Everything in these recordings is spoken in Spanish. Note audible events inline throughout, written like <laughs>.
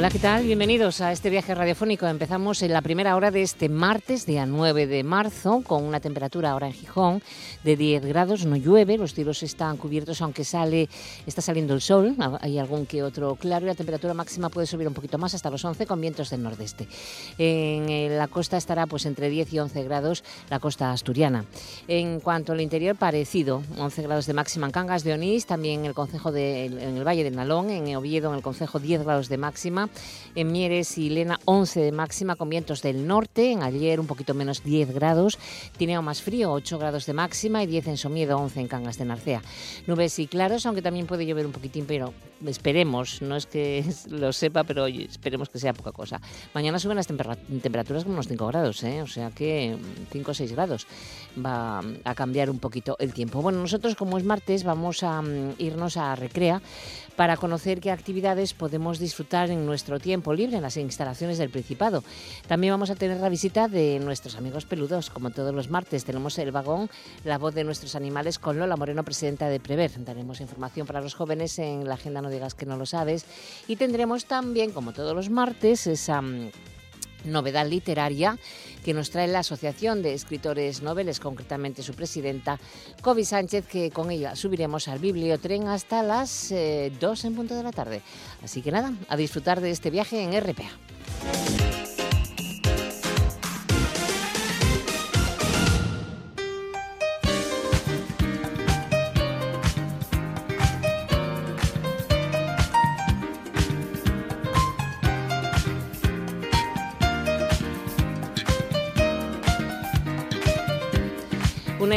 Hola, ¿qué tal? Bienvenidos a este viaje radiofónico. Empezamos en la primera hora de este martes, día 9 de marzo, con una temperatura ahora en Gijón de 10 grados. No llueve, los cielos están cubiertos, aunque sale, está saliendo el sol. Hay algún que otro claro y la temperatura máxima puede subir un poquito más hasta los 11 con vientos del nordeste. En la costa estará pues entre 10 y 11 grados la costa asturiana. En cuanto al interior, parecido. 11 grados de máxima en Cangas de Onís, también en el, concejo de, en el Valle del Nalón, en Oviedo, en el concejo 10 grados de máxima en Mieres y Lena 11 de máxima con vientos del norte, en ayer un poquito menos 10 grados, Tineo más frío 8 grados de máxima y 10 en Somiedo, 11 en Cangas de Narcea. Nubes y claros, aunque también puede llover un poquitín, pero esperemos, no es que <laughs> lo sepa, pero esperemos que sea poca cosa. Mañana suben las temperaturas como unos 5 grados, ¿eh? o sea que 5 o 6 grados va a cambiar un poquito el tiempo. Bueno, nosotros como es martes vamos a mm, irnos a Recrea para conocer qué actividades podemos disfrutar en nuestro tiempo libre en las instalaciones del Principado. También vamos a tener la visita de nuestros amigos peludos, como todos los martes. Tenemos el vagón, la voz de nuestros animales con Lola Moreno, presidenta de Prever. Daremos información para los jóvenes en la agenda No digas que no lo sabes. Y tendremos también, como todos los martes, esa mm, novedad literaria que nos trae la Asociación de Escritores Noveles, concretamente su presidenta, Kobe Sánchez, que con ella subiremos al bibliotren hasta las 2 eh, en punto de la tarde. Así que nada, a disfrutar de este viaje en RPA.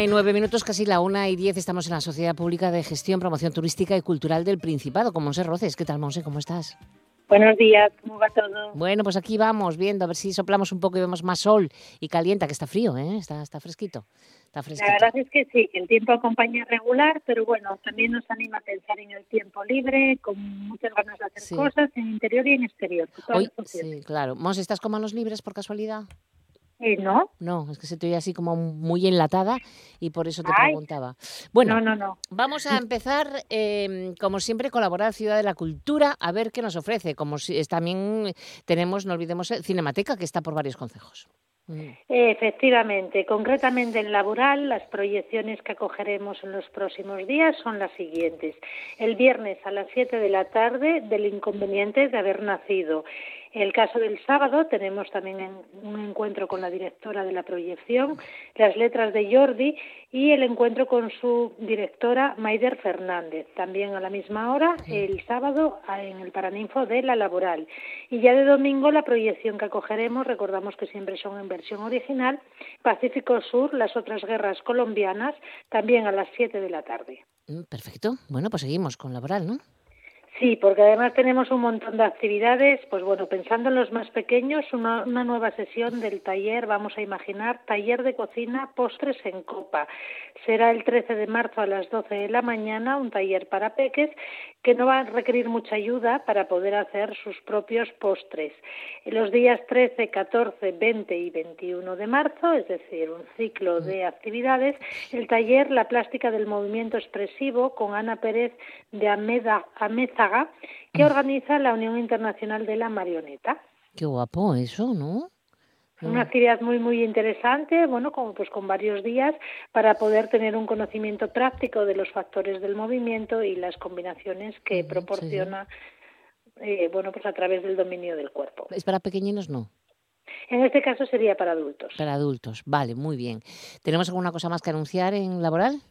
Y nueve minutos, casi la una y diez, estamos en la Sociedad Pública de Gestión, Promoción Turística y Cultural del Principado, con Monse Roces. ¿Qué tal, Monse? ¿Cómo estás? Buenos días, ¿cómo va todo? Bueno, pues aquí vamos viendo, a ver si soplamos un poco y vemos más sol y calienta, que está frío, ¿eh? está, está fresquito. Está fresquito. La verdad es que sí, que el tiempo acompaña regular, pero bueno, también nos anima a pensar en el tiempo libre, con muchas ganas de hacer cosas en interior y en exterior. Hoy, sí, claro. Monse, ¿estás con manos libres por casualidad? No. No, es que se te oye así como muy enlatada y por eso te preguntaba. Bueno, no, no, vamos a empezar, em, como siempre, colaborar Ciudad de la Cultura a ver qué nos ofrece. Como si, también tenemos, no olvidemos, eh, Cinemateca, que está por varios consejos. Mm. Efectivamente, concretamente en laboral, las proyecciones que acogeremos en los próximos días son las siguientes. El viernes a las 7 de la tarde, del inconveniente de haber nacido. El caso del sábado tenemos también un encuentro con la directora de la proyección, las letras de Jordi y el encuentro con su directora Maider Fernández. También a la misma hora, el sábado, en el Paraninfo de la Laboral. Y ya de domingo la proyección que acogeremos, recordamos que siempre son en versión original, Pacífico Sur, las otras guerras colombianas, también a las 7 de la tarde. Mm, perfecto. Bueno, pues seguimos con Laboral, ¿no? Sí, porque además tenemos un montón de actividades, pues bueno, pensando en los más pequeños, una, nueva sesión del taller, vamos a imaginar, taller de cocina postres en copa. Será el 13 de marzo a las 12 de la mañana, un taller para peques que no va a requerir mucha ayuda para poder hacer sus propios postres. En los días 13, 14, 20 y 21 de marzo, es decir, un ciclo de actividades, el taller La plástica del movimiento expresivo con Ana Pérez de Ameda, Que organiza la Unión Internacional de la Marioneta. Qué guapo eso, ¿no? Una actividad muy muy interesante, bueno, como pues con varios días para poder tener un conocimiento práctico de los factores del movimiento y las combinaciones que proporciona, Eh, bueno, pues a través del dominio del cuerpo. ¿Es para pequeñinos no? En este caso sería para adultos. Para adultos, vale, muy bien. ¿Tenemos alguna cosa más que anunciar en laboral?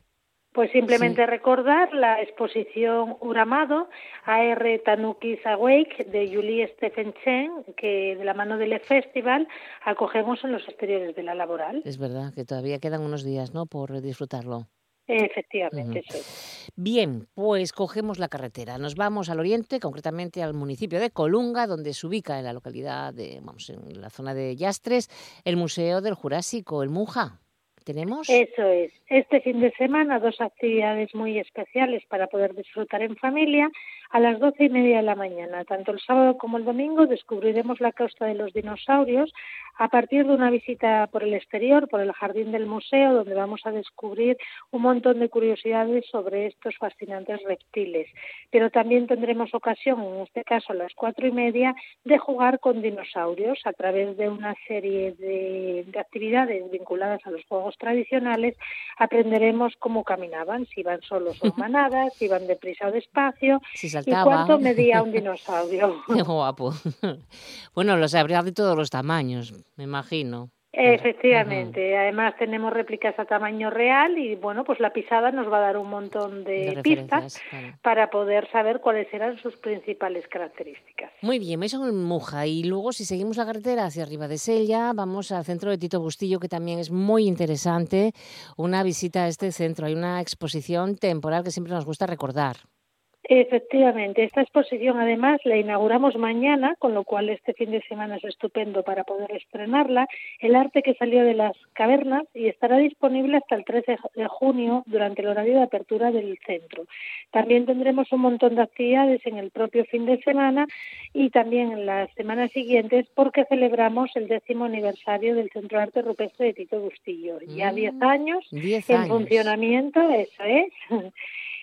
Pues simplemente recordar la exposición Uramado, AR Tanukis Awake de Julie Stephen Chen, que de la mano del Festival acogemos en los exteriores de la laboral. Es verdad que todavía quedan unos días, ¿no?, por disfrutarlo. Efectivamente, sí. Bien, pues cogemos la carretera. Nos vamos al oriente, concretamente al municipio de Colunga, donde se ubica en la localidad de, vamos, en la zona de Yastres, el Museo del Jurásico, el Muja. ¿Tenemos? Eso es. Este fin de semana dos actividades muy especiales para poder disfrutar en familia. A las doce y media de la mañana, tanto el sábado como el domingo, descubriremos la costa de los dinosaurios a partir de una visita por el exterior, por el jardín del museo, donde vamos a descubrir un montón de curiosidades sobre estos fascinantes reptiles. Pero también tendremos ocasión, en este caso a las cuatro y media, de jugar con dinosaurios a través de una serie de, de actividades vinculadas a los juegos tradicionales. Aprenderemos cómo caminaban, si iban solos o <laughs> manadas, si iban deprisa o despacio, y cuánto medía un dinosaurio. <laughs> Qué guapo. Bueno, los habría de todos los tamaños, me imagino. Efectivamente, además tenemos réplicas a tamaño real y bueno, pues la pisada nos va a dar un montón de, pistas para poder saber cuáles eran sus principales características. Muy bien, eso en Muja y luego si seguimos la carretera hacia arriba de Sella, vamos al centro de Tito Bustillo que también es muy interesante, una visita a este centro, hay una exposición temporal que siempre nos gusta recordar. Efectivamente, esta exposición además la inauguramos mañana, con lo cual este fin de semana es estupendo para poder estrenarla. El arte que salió de las cavernas y estará disponible hasta el 13 de junio durante el horario de apertura del centro. También tendremos un montón de actividades en el propio fin de semana y también en las semanas siguientes porque celebramos el décimo aniversario del Centro de Arte Rupestre de Tito Bustillo. Ya 10 mm, años en funcionamiento, eso es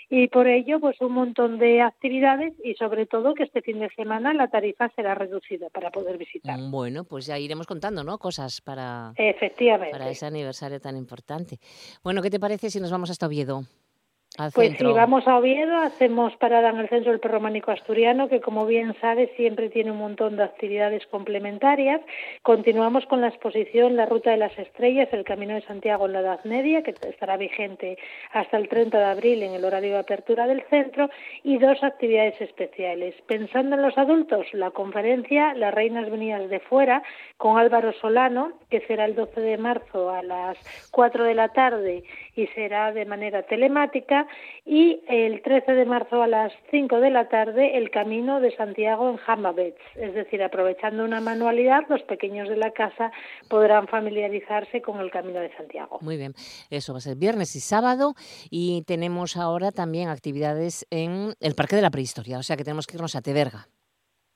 y por ello pues un montón de actividades y sobre todo que este fin de semana la tarifa será reducida para poder visitar. Mm, bueno, pues ya iremos contando, ¿no? Cosas para Efectivamente. para ese aniversario tan importante. Bueno, ¿qué te parece si nos vamos hasta Oviedo? Pues si vamos a Oviedo, hacemos parada en el Centro del Perrománico Asturiano, que como bien sabes siempre tiene un montón de actividades complementarias. Continuamos con la exposición La Ruta de las Estrellas, el Camino de Santiago en la Edad Media, que estará vigente hasta el 30 de abril en el horario de apertura del centro, y dos actividades especiales. Pensando en los adultos, la conferencia Las Reinas Venidas de Fuera, con Álvaro Solano, que será el 12 de marzo a las 4 de la tarde y será de manera telemática y el 13 de marzo a las 5 de la tarde el Camino de Santiago en Jamabets, es decir, aprovechando una manualidad, los pequeños de la casa podrán familiarizarse con el Camino de Santiago. Muy bien, eso va a ser viernes y sábado y tenemos ahora también actividades en el Parque de la Prehistoria, o sea que tenemos que irnos a Teverga.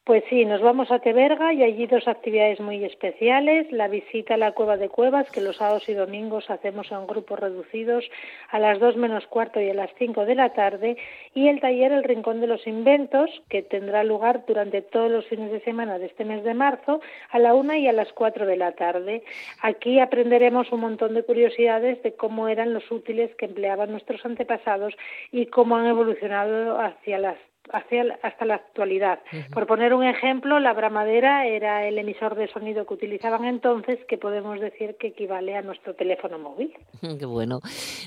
Pues sí, nos vamos a Teberga y allí dos actividades muy especiales. La visita a la Cueva de Cuevas, que los sábados y domingos hacemos en grupos reducidos a las dos menos cuarto y a las cinco de la tarde. Y el taller El Rincón de los Inventos, que tendrá lugar durante todos los fines de semana de este mes de marzo a la una y a las cuatro de la tarde. Aquí aprenderemos un montón de curiosidades de cómo eran los útiles que empleaban nuestros antepasados y cómo han evolucionado hacia las hasta la actualidad. Por poner un ejemplo, la bramadera era el emisor de sonido que utilizaban entonces, que podemos decir que equivale a nuestro teléfono móvil. <laughs> Qué bueno.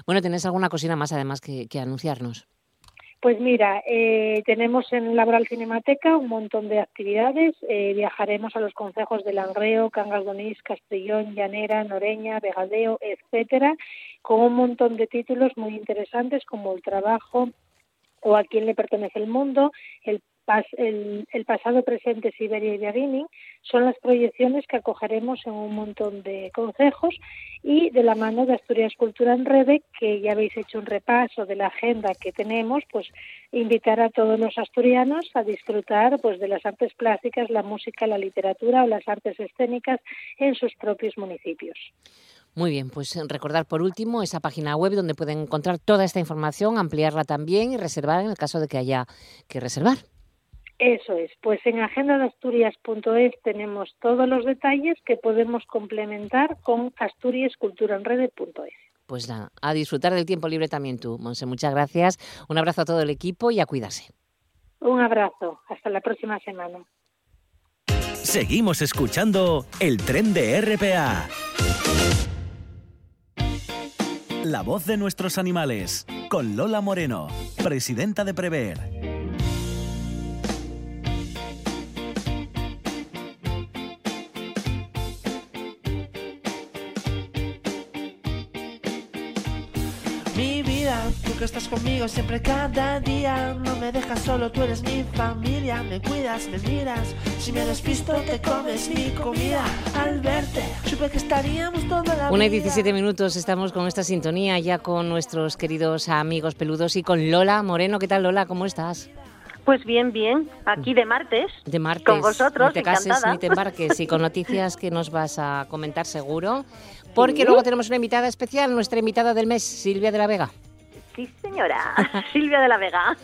Bueno, ¿tenés alguna cocina más además que, anunciarnos? Pues mira, eh, tenemos en Laboral Cinemateca un montón de actividades. Eh, viajaremos a los concejos de Langreo, Cangas Donís, Castellón, Llanera, Noreña, Vegadeo, etcétera, con un montón de títulos muy interesantes como el trabajo o a quién le pertenece el mundo, el, el, pasado, presente, Siberia y Viadini, son las proyecciones que acogeremos en un montón de consejos y de la mano de Asturias Cultura en Rede, que ya habéis hecho un repaso de la agenda que tenemos, pues invitar a todos los asturianos a disfrutar pues de las artes plásticas, la música, la literatura o las artes escénicas en sus propios municipios. Muy bien, pues eh, recordar por último esa página web donde pueden encontrar toda esta información, ampliarla también y reservar en el caso de que haya que reservar. Eso es, pues en agendadeasturias.es tenemos todos los detalles que podemos complementar con asturiasculturaenrede.es. Pues nada, a disfrutar del tiempo libre también tú, Monse. Muchas gracias. Un abrazo a todo el equipo y a cuidarse. Un abrazo. Hasta la próxima semana. Seguimos escuchando el tren de RPA. La voz de nuestros animales, con Lola Moreno, presidenta de Prever. Tu estás conmigo siempre cada día. No me dejas solo, tú eres mi familia. Me cuidas, me miras. Si me despisto, te comes mi comida. Al verte, supe que estaríamos toda la Una y 17 minutos estamos con esta sintonía ya con nuestros queridos amigos peludos y con Lola Moreno. ¿Qué tal, Lola? ¿Cómo estás? Pues bien, bien, aquí de martes. De martes. Con vosotros, No te cases encantada. ni te embarques y con noticias que nos vas a comentar seguro. <laughs> Porque luego tenemos una invitada especial, nuestra invitada del mes, Silvia de la Vega. Sí, señora. <laughs> Silvia de la Vega.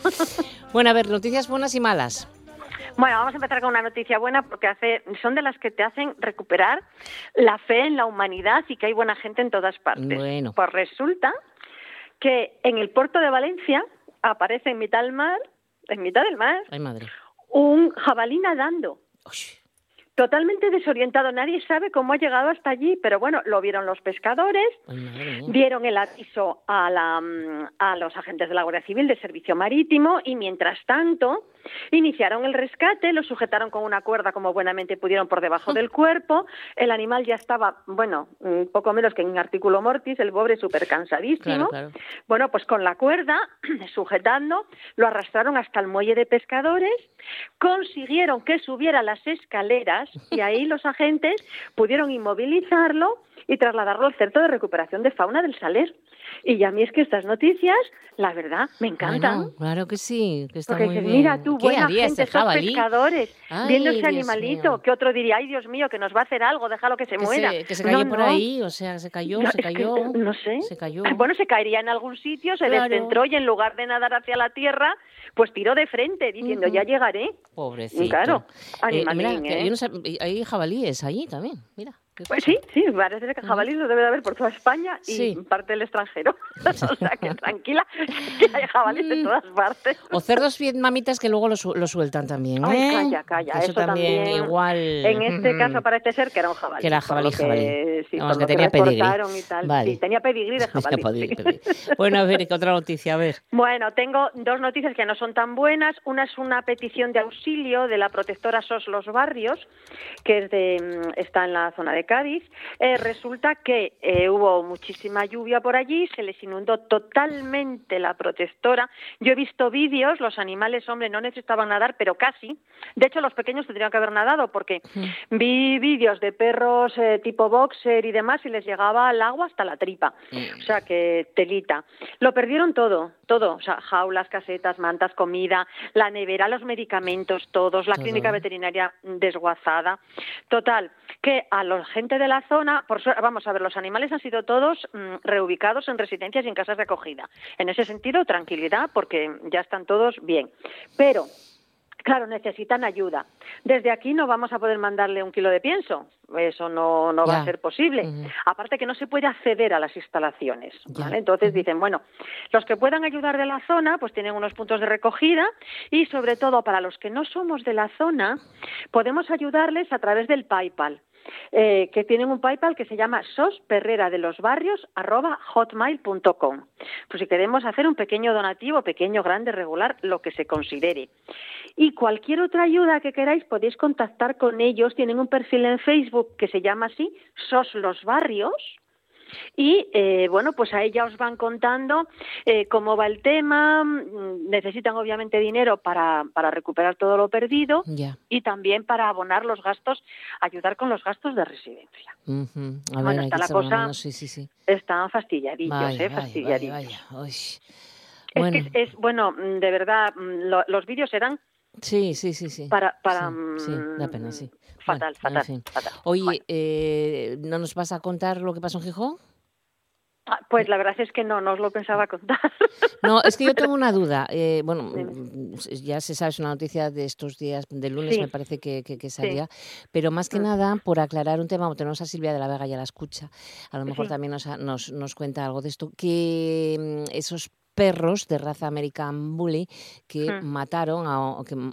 Bueno, a ver, noticias buenas y malas. Bueno, vamos a empezar con una noticia buena porque hace, son de las que te hacen recuperar la fe en la humanidad y que hay buena gente en todas partes. Bueno. Pues resulta que en el puerto de Valencia aparece en mitad del mar, en mitad del mar, Ay, madre. un jabalí nadando. Uy, Totalmente desorientado, nadie sabe cómo ha llegado hasta allí, pero bueno, lo vieron los pescadores, ay, dieron el aviso a, la, mm, a los agentes de la Guardia Civil de Servicio Marítimo y mientras tanto iniciaron el rescate, lo sujetaron con una cuerda como buenamente pudieron por debajo del cuerpo, el animal ya estaba, bueno, un poco menos que en artículo mortis, el pobre súper cansadísimo. Claro, claro. Bueno, pues con la cuerda, <clears throat> sujetando, lo arrastraron hasta el muelle de pescadores, consiguieron que subiera las escaleras y ahí los agentes pudieron inmovilizarlo y trasladarlo al Centro de Recuperación de Fauna del Saler. Y a mí es que estas noticias, la verdad, me encantan. Bueno, claro que sí, que está Porque muy bien. mira tú, ¿Qué buena gente, esos pescadores, Ay, viendo ese Dios animalito, mío. que otro diría, ay Dios mío, que nos va a hacer algo, déjalo que se Que muera. se, que se cayó No, por no. ahí, o sea, se cayó, No, se que, cayó. no sé. Se cayó. <laughs> Bueno, se caería en algún sitio, se Claro. descentró y en lugar de nadar hacia la tierra, pues tiró de frente diciendo, ya llegaré. Pobrecito. Claro, Eh, animalín, mira, ¿eh? sab- hay jabalíes ahí también, mira. Pues sí, sí, parece que jabalíes los debe de haber por toda España y Sí. parte del extranjero. <laughs> o sea <laughs> que tranquila, que hay jabalíes en Mm. todas partes. O cerdos vietnamitas que luego lo, su- lo sueltan también, Ay, ¿eh? calla, calla, Que Eso, eso también, también. igual. En este mm, caso parece ser que era un jabalí. Que era jabalí, que- jabalí. Sí, Vamos, que tenía pedigrí. y tal. Vale. Sí, tenía pedigrí de <laughs> jabalí. Sí. Bueno, a ver, ¿qué otra noticia? A ver. Bueno, tengo dos noticias que no son tan buenas. Una es una petición de auxilio de la protectora SOS Los Barrios, que es de, mm, está en la zona de Cádiz. Eh, resulta que eh, hubo muchísima lluvia por allí, se les inundó totalmente la protectora. Yo he visto vídeos, los animales, hombre, no necesitaban nadar, pero casi. De hecho, los pequeños tendrían que haber nadado porque vi vídeos de perros eh, tipo boxer y demás y les llegaba el agua hasta la tripa. O sea que telita. Lo perdieron todo, todo. O sea, jaulas, casetas, mantas, comida, la nevera, los medicamentos, todos, la clínica veterinaria desguazada. Total, que a la gente de la zona, por vamos a ver, los animales han sido todos mm, reubicados en residencias y en casas de acogida. En ese sentido, tranquilidad, porque ya están todos bien. Pero Claro, necesitan ayuda. Desde aquí no vamos a poder mandarle un kilo de pienso. Eso no, no va a ser posible. Aparte que no se puede acceder a las instalaciones. ¿vale? Entonces dicen, bueno, los que puedan ayudar de la zona, pues tienen unos puntos de recogida y sobre todo para los que no somos de la zona, podemos ayudarles a través del PayPal. Eh, que tienen un PayPal que se llama sosperreradelosbarrios@hotmail.com. Pues si queremos hacer un pequeño donativo, pequeño, grande, regular, lo que se considere. Y cualquier otra ayuda que queráis podéis contactar con ellos. Tienen un perfil en Facebook que se llama así, Sos los Barrios. Y eh, bueno, pues a ella os van contando eh, cómo va el tema. mm, Necesitan obviamente dinero para, para recuperar todo lo perdido Ya. y también para abonar los gastos, ayudar con los gastos de residencia. A Bueno, ver, está la cosa- Sí, sí, sí. Están fastidiadillos, Vaya, ¿eh? Fastidiadillos. vaya, vaya. Uy. Es Bueno, que es, bueno, mm, de verdad, mm, lo- los vídeos eran sí, sí, sí, sí. para... para Sí, sí, da pena, mm, sí. Fatal, Bueno, en fatal, fin. fatal. Oye, Bueno. eh, ¿no nos vas a contar lo que pasó en Gijón? Ah, Pues la verdad es que no, no os lo pensaba contar. <laughs> No, es que yo tengo una duda. Eh, bueno, mm, ya se sabe, es una noticia de estos días, del lunes Sí. me parece que, que, que salía, pero más que Mm. nada, por aclarar un tema, tenemos a Silvia de la Vega, ya la escucha, a lo mejor también nos, nos, nos cuenta algo de esto, que mm, esos perros de raza American Bully que Mm. mataron a,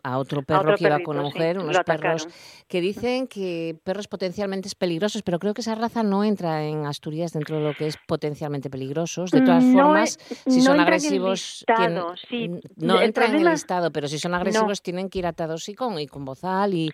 a otro perro otro que iba con una sí, mujer, unos perros que dicen que perros potencialmente peligrosos, pero creo que esa raza no entra en Asturias dentro de lo que es potencialmente peligrosos. De todas no formas, si no son en agresivos, tienen- sí. no entran en el listado, pero si son agresivos tienen que ir atados y con, y con bozal y,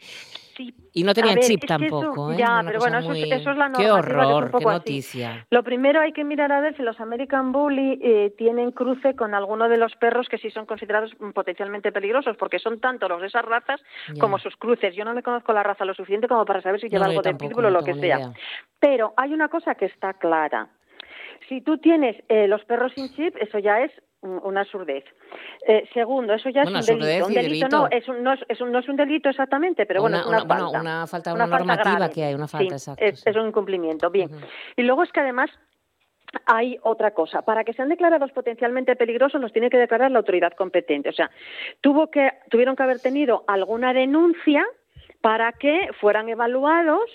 sí. Y no tenía ver, chip eso- tampoco, ¿eh? Ya, Una pero bueno, eso, es- muy- eso es la Qué horror, qué así. noticia. Lo primero hay que mirar a ver si los American Bully eh, tienen cruce con alguno de los perros que sí son considerados potencialmente peligrosos, porque son tanto los de esas razas Ya. como sus cruces. Yo no me conozco la raza lo suficiente como para saber si lleva no, algo de pitbull o no lo que sea. idea. Pero hay una cosa que está clara. Si tú tienes eh, los perros sin chip, eso ya es una surdez. Eh, segundo, eso ya Bueno, es un delito. Un y delito, no, es un, no, es, es un, no es un delito exactamente, pero bueno, Una- es una, una- bueno, falta. una falta, Una falta normativa grave. que hay, una Sí, falta, exacto, Es, sí. es un incumplimiento. Bien. Y luego es que además hay otra cosa. Para que sean declarados potencialmente peligrosos, los tiene que declarar la autoridad competente. O sea, tuvo que, tuvieron que haber tenido alguna denuncia para que fueran evaluados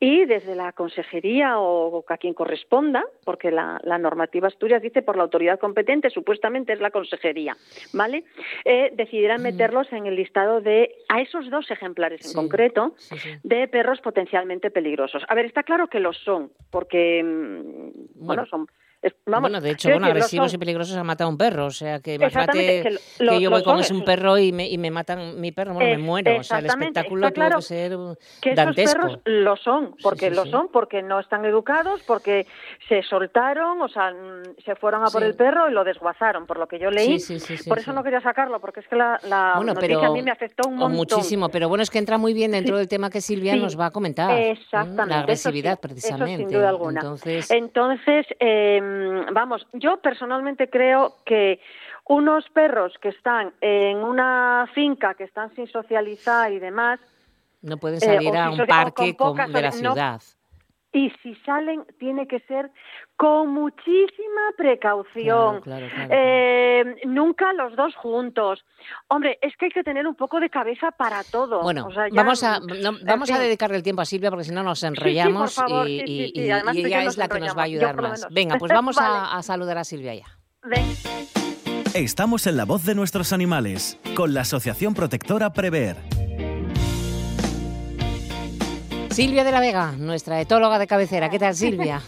y desde la consejería o a quien corresponda, porque la, la normativa Asturias dice por la autoridad competente, supuestamente es la consejería, ¿vale? Eh, decidieran meterlos en el listado de, a esos dos ejemplares en concreto, sí, sí. de perros potencialmente peligrosos. A ver, está claro que lo son, porque, mm, bueno, Bueno. son... es- vamos, bueno, de hecho, bueno, agresivos son. y peligrosos ha matado a un perro, o sea que imagínate que, que yo voy con ese un perro y me, y me matan mi perro, bueno, me Es- muero, o sea, el espectáculo está tuvo claro que ser que esos dantesco. perros lo son, porque sí, lo sí. son, porque no están educados, porque se soltaron, o sea, se fueron a por el perro y lo desguazaron, por lo que yo leí. Sí, sí, sí, sí, por eso no quería sacarlo, porque es que la, la Bueno, noticia pero a mí me afectó un montón. muchísimo, pero bueno, es que entra muy bien dentro del tema que Silvia nos va a comentar. Exactamente. La agresividad, eso precisamente. Eso sin duda alguna. Entonces, Entonces, eh, vamos, yo personalmente creo que unos perros que están en una finca, que están sin socializar y demás, no pueden eh, salir a un parque con con- poca de la no, ciudad. Y si salen, tiene que ser con muchísima precaución. Claro, claro, claro, Eh, nunca los dos juntos. Hombre, es que hay que tener un poco de cabeza para todo. Bueno, O sea, ya- vamos a no, en vamos a fin. dedicarle el tiempo a Silvia porque si no nos sí, por enrollamos favor, y, sí, sí, y- sí, y- yo ella es la que nos va a ayudar más. Venga, pues <laughs> vamos a, saludar a Silvia ya. Ven. Estamos en la voz de nuestros animales, con la Asociación Protectora Prever. Silvia de la Vega, nuestra etóloga de cabecera. ¿Qué tal, Silvia?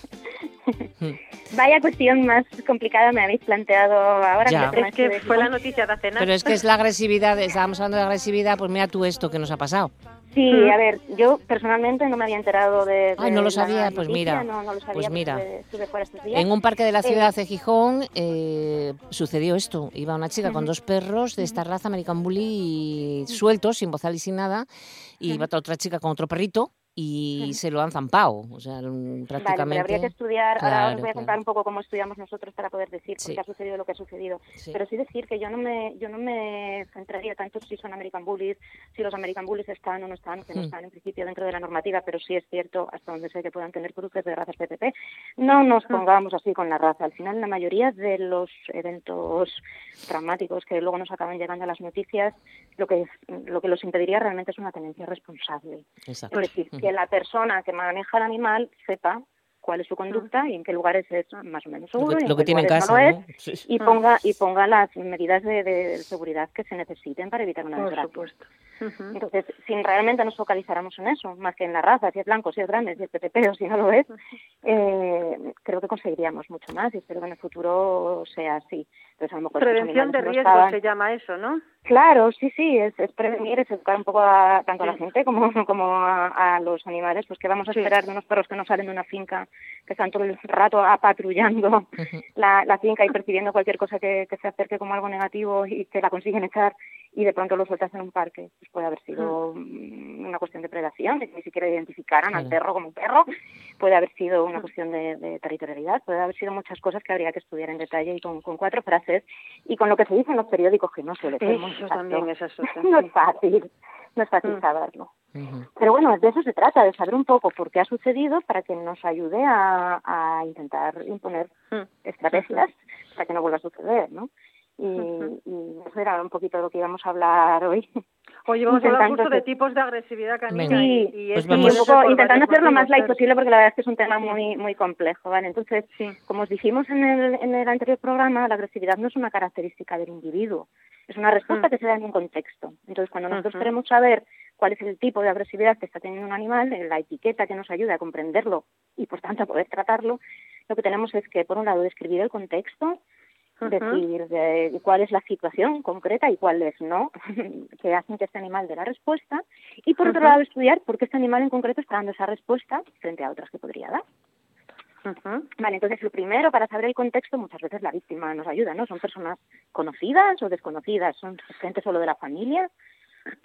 <laughs> Vaya cuestión más complicada me habéis planteado ahora. Ya. con el Es que de fue la noticia de hace nada. Pero es que es la agresividad, estábamos hablando de agresividad, pues mira tú esto que nos ha pasado. Sí, Mm. a ver, yo personalmente no me había enterado de. Ay, de no lo sabía, pues mira, No, no lo sabía, pues mira. estuve, estuve fuera estos días. En un parque de la Eh, ciudad de Gijón eh, sucedió esto. Iba una chica con Ujú. dos perros de esta raza, American Bully, y sueltos, sin bozal y sin nada. Y iba otra chica con otro perrito y se lo han zampado. O sea, mm, Vale, prácticamente. habría que estudiar. ahora os voy a contar claro. un poco cómo estudiamos nosotros para poder decir Sí. por qué ha sucedido lo que ha sucedido. Sí. Pero sí decir que yo no me yo no me centraría tanto si son American Bullies, si los American Bullies están o no están, que no Hmm. están en principio dentro de la normativa, pero sí es cierto, hasta donde sé que puedan tener cruces de razas PPP. No nos pongamos así con la raza. Al final, la mayoría de los eventos traumáticos que luego nos acaban llegando a las noticias, lo que lo que los impediría realmente es una tenencia responsable. Exacto. Es decir. Que la persona que maneja el animal sepa cuál es su conducta y en qué lugares es más o menos Lo seguro que, y en lo que tiene en casa, no ¿no? es, Sí, sí. y ponga y ponga las medidas de, de seguridad que se necesiten para evitar una Por desgracia. supuesto. Entonces, si realmente nos focalizáramos en eso, más que en la raza, si es blanco, si es grande, si es PPP o si no lo es, eh, creo que conseguiríamos mucho más y espero que en el futuro sea así. Entonces, a lo mejor estos Prevención de no riesgo se llama eso, ¿no? Claro, sí, sí, es, es prevenir, es educar un poco a, tanto a la gente como, como a, a los animales, pues que vamos a Sí. esperar de unos perros que no salen de una finca, que están todo el rato apatrullando la, la finca y percibiendo cualquier cosa que, que se acerque como algo negativo y que la consiguen echar y de pronto lo sueltas en un parque. Pues puede haber sido mm, una cuestión de predación, de que ni siquiera identificaran al perro como un perro, puede haber sido una cuestión de, de territorialidad, puede haber sido muchas cosas que habría que estudiar en detalle y con, con cuatro frases y con lo que se dice en los periódicos, que no suele ser muy también, es. <laughs> No es fácil, no es fácil Mm. saberlo. Pero bueno, de eso se trata, de saber un poco por qué ha sucedido para que nos ayude a, a intentar imponer Mm. estrategias para que no vuelva a suceder, ¿no? Y, Ujú. y eso era un poquito de lo que íbamos a hablar hoy. Oye, vamos a hablar justo de tipos de agresividad canina y, Sí, y Pues vamos- un poco por intentando hacerlo lo más light posible porque la verdad es que es un tema Sí. muy muy complejo, ¿vale? Entonces, Sí. como os dijimos en el, en el anterior programa, la agresividad no es una característica del individuo, es una respuesta que se da en un contexto. Entonces, cuando nosotros queremos saber cuál es el tipo de agresividad que está teniendo un animal, eh, la etiqueta que nos ayuda a comprenderlo y, por tanto, a poder tratarlo, lo que tenemos es que, por un lado, describir el contexto. Decir de cuál es la situación concreta y cuáles no, <laughs> que hacen que este animal dé la respuesta, Y por otro lado, estudiar por qué este animal en concreto está dando esa respuesta frente a otras que podría dar. Vale, entonces lo primero para saber el contexto, muchas veces la víctima nos ayuda, ¿no? Son personas conocidas o desconocidas, son gente solo de la familia,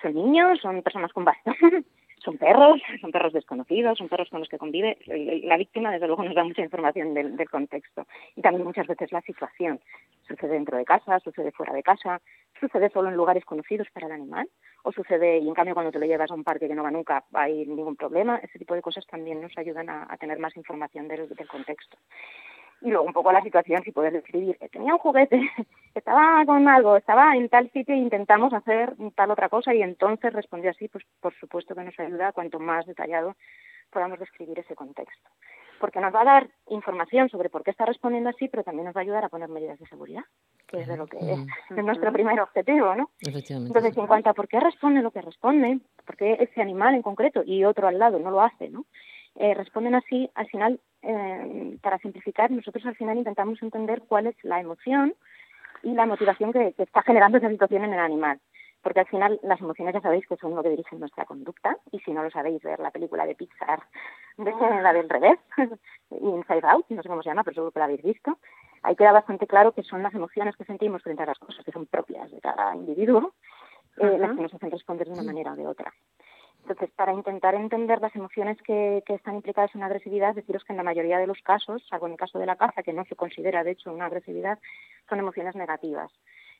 son niños, son personas con bastón, son perros, son perros desconocidos, son perros con los que convive. La víctima, desde luego, nos da mucha información del, contexto. Y también muchas veces la situación. Sucede dentro de casa, sucede fuera de casa, sucede solo en lugares conocidos para el animal, o sucede, y en cambio cuando te lo llevas a un parque que no va nunca, hay ningún problema. Ese tipo de cosas también nos ayudan a, tener más información del contexto y luego un poco la situación, si puedes describir, que tenía un juguete, <laughs> estaba con algo, estaba en tal sitio e intentamos hacer tal otra cosa y entonces respondió así, pues por supuesto que nos ayuda cuanto más detallado podamos describir ese contexto. Porque nos va a dar información sobre por qué está respondiendo así, pero también nos va a ayudar a poner medidas de seguridad, que es de lo que es, es nuestro primer objetivo, ¿no? Entonces, en cuanto a por qué responde lo que responde, por qué ese animal en concreto y otro al lado no lo hace, ¿no? Eh, responden así, al final, eh, para simplificar, nosotros al final intentamos entender cuál es la emoción y la motivación que, que, está generando esa situación en el animal. Porque al final las emociones ya sabéis que son lo que dirigen nuestra conducta y si no lo sabéis, ver la película de Pixar, <laughs> de la del revés, <laughs> Inside Out, no sé cómo se llama, pero seguro que la habéis visto, ahí queda bastante claro que son las emociones que sentimos frente a las cosas que son propias de cada individuo eh, las que nos hacen responder de una manera o de otra. Entonces, para intentar entender las emociones que, que, están implicadas en la agresividad, deciros que en la mayoría de los casos, salvo en el caso de la caza, que no se considera de hecho una agresividad, son emociones negativas.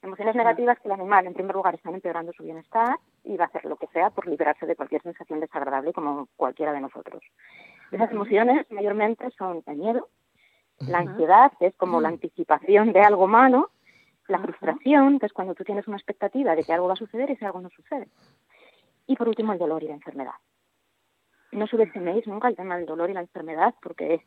Emociones negativas que el animal, en primer lugar, están empeorando su bienestar y va a hacer lo que sea por liberarse de cualquier sensación desagradable como cualquiera de nosotros. Esas emociones mayormente son el miedo, la ansiedad, que es como la anticipación de algo malo, la frustración, que es cuando tú tienes una expectativa de que algo va a suceder y ese algo no sucede. Y por último, el dolor y la enfermedad. No subestiméis nunca el tema del dolor y la enfermedad, porque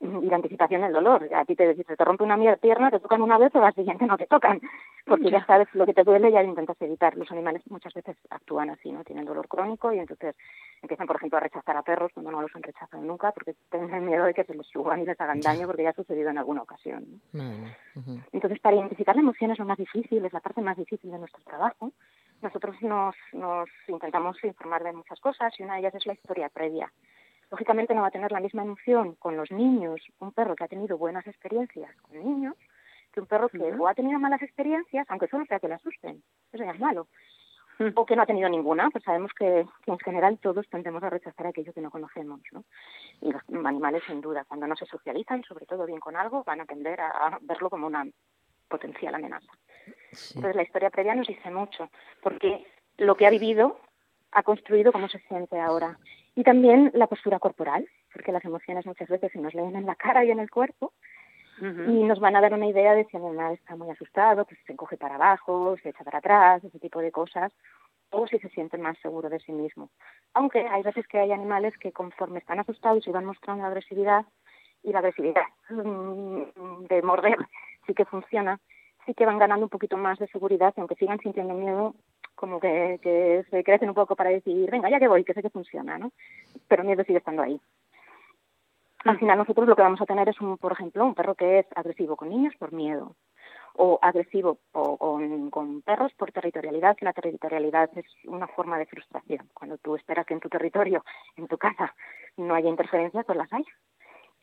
y la anticipación del dolor. A ti te, si te rompe una pierna, te tocan una vez o la siguiente no te tocan, porque ya sabes lo que te duele y ya intentas evitar. Los animales muchas veces actúan así, ¿no? Tienen dolor crónico y entonces empiezan, por ejemplo, a rechazar a perros cuando no los han rechazado nunca, porque tienen miedo de que se les suban y les hagan daño, porque ya ha sucedido en alguna ocasión. Entonces, para identificar la emoción es lo más difícil, es la parte más difícil de nuestro trabajo. Nosotros nos, nos intentamos informar de muchas cosas y una de ellas es la historia previa. Lógicamente no va a tener la misma emoción con los niños un perro que ha tenido buenas experiencias con niños que un perro que uh -huh. o ha tenido malas experiencias, aunque solo sea que le asusten. Eso ya es malo. Uh -huh. O que no ha tenido ninguna, pues sabemos que, que, en general todos tendemos a rechazar aquello que no conocemos, ¿no? Y los animales, sin duda, cuando no se socializan, sobre todo bien con algo, van a tender a verlo como una potencial amenaza. Sí. Entonces la historia previa nos dice mucho, porque lo que ha vivido ha construido cómo se siente ahora. Y también la postura corporal, porque las emociones muchas veces se nos leen en la cara y en el cuerpo uh -huh. y nos van a dar una idea de si el animal está muy asustado, pues se encoge para abajo, se echa para atrás, ese tipo de cosas, o si se siente más seguro de sí mismo. Aunque hay veces que hay animales que conforme están asustados y van mostrando agresividad, y la agresividad de morder sí que funciona, sí que van ganando un poquito más de seguridad, y aunque sigan sintiendo miedo, como que, que se crecen un poco para decir, venga, ya que voy, que sé que funciona, ¿no? Pero el miedo sigue estando ahí. Al final nosotros lo que vamos a tener es, un, por ejemplo, un perro que es agresivo con niños por miedo, o agresivo o con, con perros por territorialidad, que la territorialidad es una forma de frustración. Cuando tú esperas que en tu territorio, en tu casa, no haya interferencias, pues las hay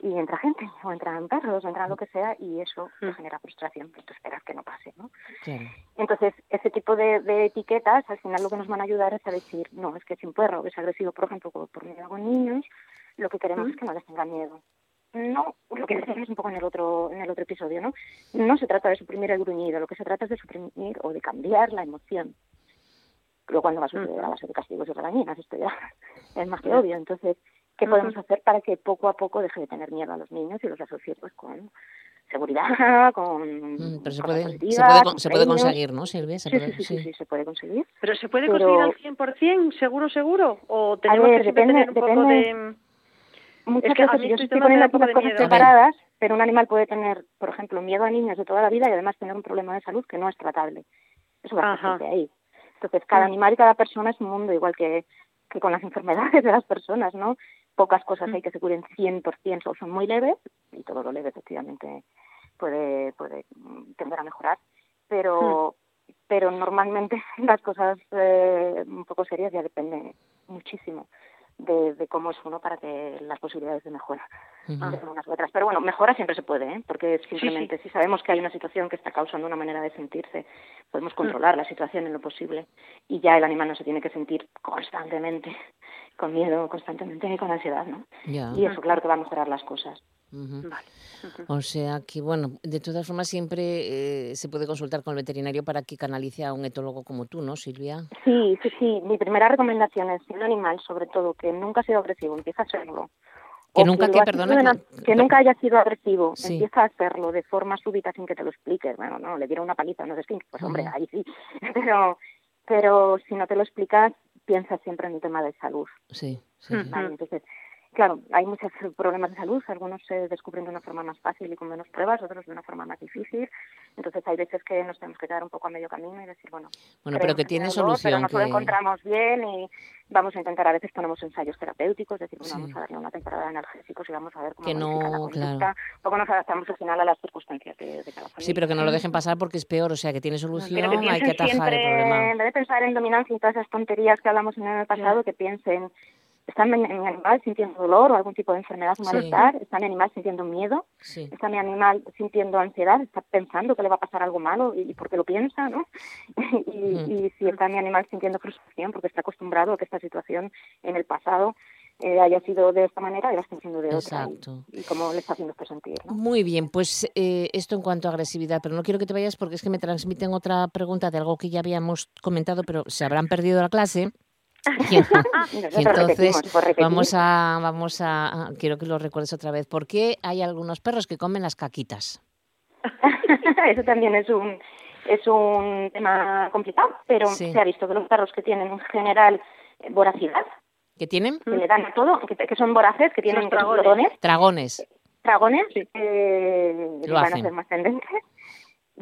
y entra gente, o entran perros, o entra lo que sea, y eso mm. te genera frustración, porque tú esperas que no pase, ¿no? Claro. Entonces, ese tipo de, de, etiquetas, al final lo que nos van a ayudar es a decir, no, es que si un perro es agresivo, por ejemplo, por, miedo con niños, lo que queremos mm. es que no les tenga miedo. No, lo que decíamos un poco en el otro en el otro episodio, ¿no? No se trata de suprimir el gruñido, lo que se trata es de suprimir o de cambiar la emoción. Luego cuando va a suceder a base de castigos y regañinas, esto ya <laughs> es más que obvio. Entonces, ¿Qué podemos hacer para que poco a poco deje de tener miedo a los niños y los asocie pues, con seguridad, con... Pero se puede, se puede, se puede conseguir, ¿no, Silvia? Se sí, puede, sí, sí, sí, sí, se puede conseguir. ¿Pero se puede pero... conseguir al 100%, seguro, seguro? ¿O tenemos ver, que depende, tener un depende, poco de...? Muchas es que veces yo estoy poniendo las cosas separadas, pero un animal puede tener, por ejemplo, miedo a niños de toda la vida y además tener un problema de salud que no es tratable. Eso va a estar ahí. Entonces, cada animal y cada persona es un mundo, igual que, que con las enfermedades de las personas, ¿no? Pocas cosas hay que se curen 100% o son muy leves y todo lo leve efectivamente puede puede tender a mejorar pero pero normalmente <laughs> las cosas eh, un poco serias ya depende muchísimo de, de cómo es uno para que las posibilidades de mejora sean unas u otras. Pero bueno, mejora siempre se puede, ¿eh? porque simplemente si sabemos que hay una situación que está causando una manera de sentirse, podemos controlar la situación en lo posible y ya el animal no se tiene que sentir constantemente con miedo, constantemente ni con ansiedad, ¿no? Y eso claro que va a mejorar las cosas. Vale. O sea que, bueno, de todas formas siempre eh, se puede consultar con el veterinario para que canalice a un etólogo como tú, ¿no, Silvia? Sí, sí, sí. Mi primera recomendación es si un animal, sobre todo, que nunca ha sido agresivo, empieza a serlo. Que o nunca, que, perdona, que- que nunca haya sido agresivo, Sí. empieza a hacerlo de forma súbita sin que te lo expliques. Bueno, no, le dieron una paliza, no sé qué, pues hombre, Ujú. ahí sí. <laughs> Pero, pero si no te lo explicas, piensa siempre en el tema de salud. Sí, sí, sí. Ujú. ¿vale? Entonces, claro, hay muchos problemas de salud, algunos se descubren de una forma más fácil y con menos pruebas, otros de una forma más difícil. Entonces, hay veces que nos tenemos que quedar un poco a medio camino y decir, bueno, Bueno, pero que tiene dolor, pero solución. nos lo encontramos bien y vamos a intentar, a veces ponemos ensayos terapéuticos, es decir, bueno, Sí. vamos a darle una temporada de analgésicos y vamos a ver cómo Que la no, conducta. claro. Luego nos adaptamos al final a las circunstancias de, de cada familia. Sí, pero que no lo dejen pasar porque es peor, o sea, que tiene Pero solución, que hay que atajar siempre, el problema. en vez de pensar en dominancia y todas esas tonterías que hablamos en el pasado, que piensen, ¿está mi, mi animal sintiendo dolor o algún tipo de enfermedad o Sí. malestar? ¿Está mi animal sintiendo miedo? Sí. ¿Está mi animal sintiendo ansiedad? ¿Está pensando que le va a pasar algo malo y, y por qué lo piensa? ¿no? <laughs> y, si está mi animal sintiendo frustración porque está acostumbrado a que esta situación en el pasado eh, haya sido de esta manera y la está haciendo de otra. y- Exacto. Y, cómo le está haciendo esto sentir. ¿no? Muy bien, pues eh, esto en cuanto a agresividad, pero no quiero que te vayas porque es que me transmiten otra pregunta de algo que ya habíamos comentado, pero se habrán perdido la clase. Y, <laughs> y Nosotros entonces repetir. vamos a, vamos a, quiero que lo recuerdes otra vez. ¿Por qué hay algunos perros que comen las caquitas? <laughs> Eso también es un es un tema complicado, pero Sí. se ha visto que los perros que tienen en general eh, voracidad, ¿Qué tienen? que le dan a todo, que, que son voraces, que tienen dragones. dragones, Dragones. dragones, eh, Lo van hacen. a ser más tendentes.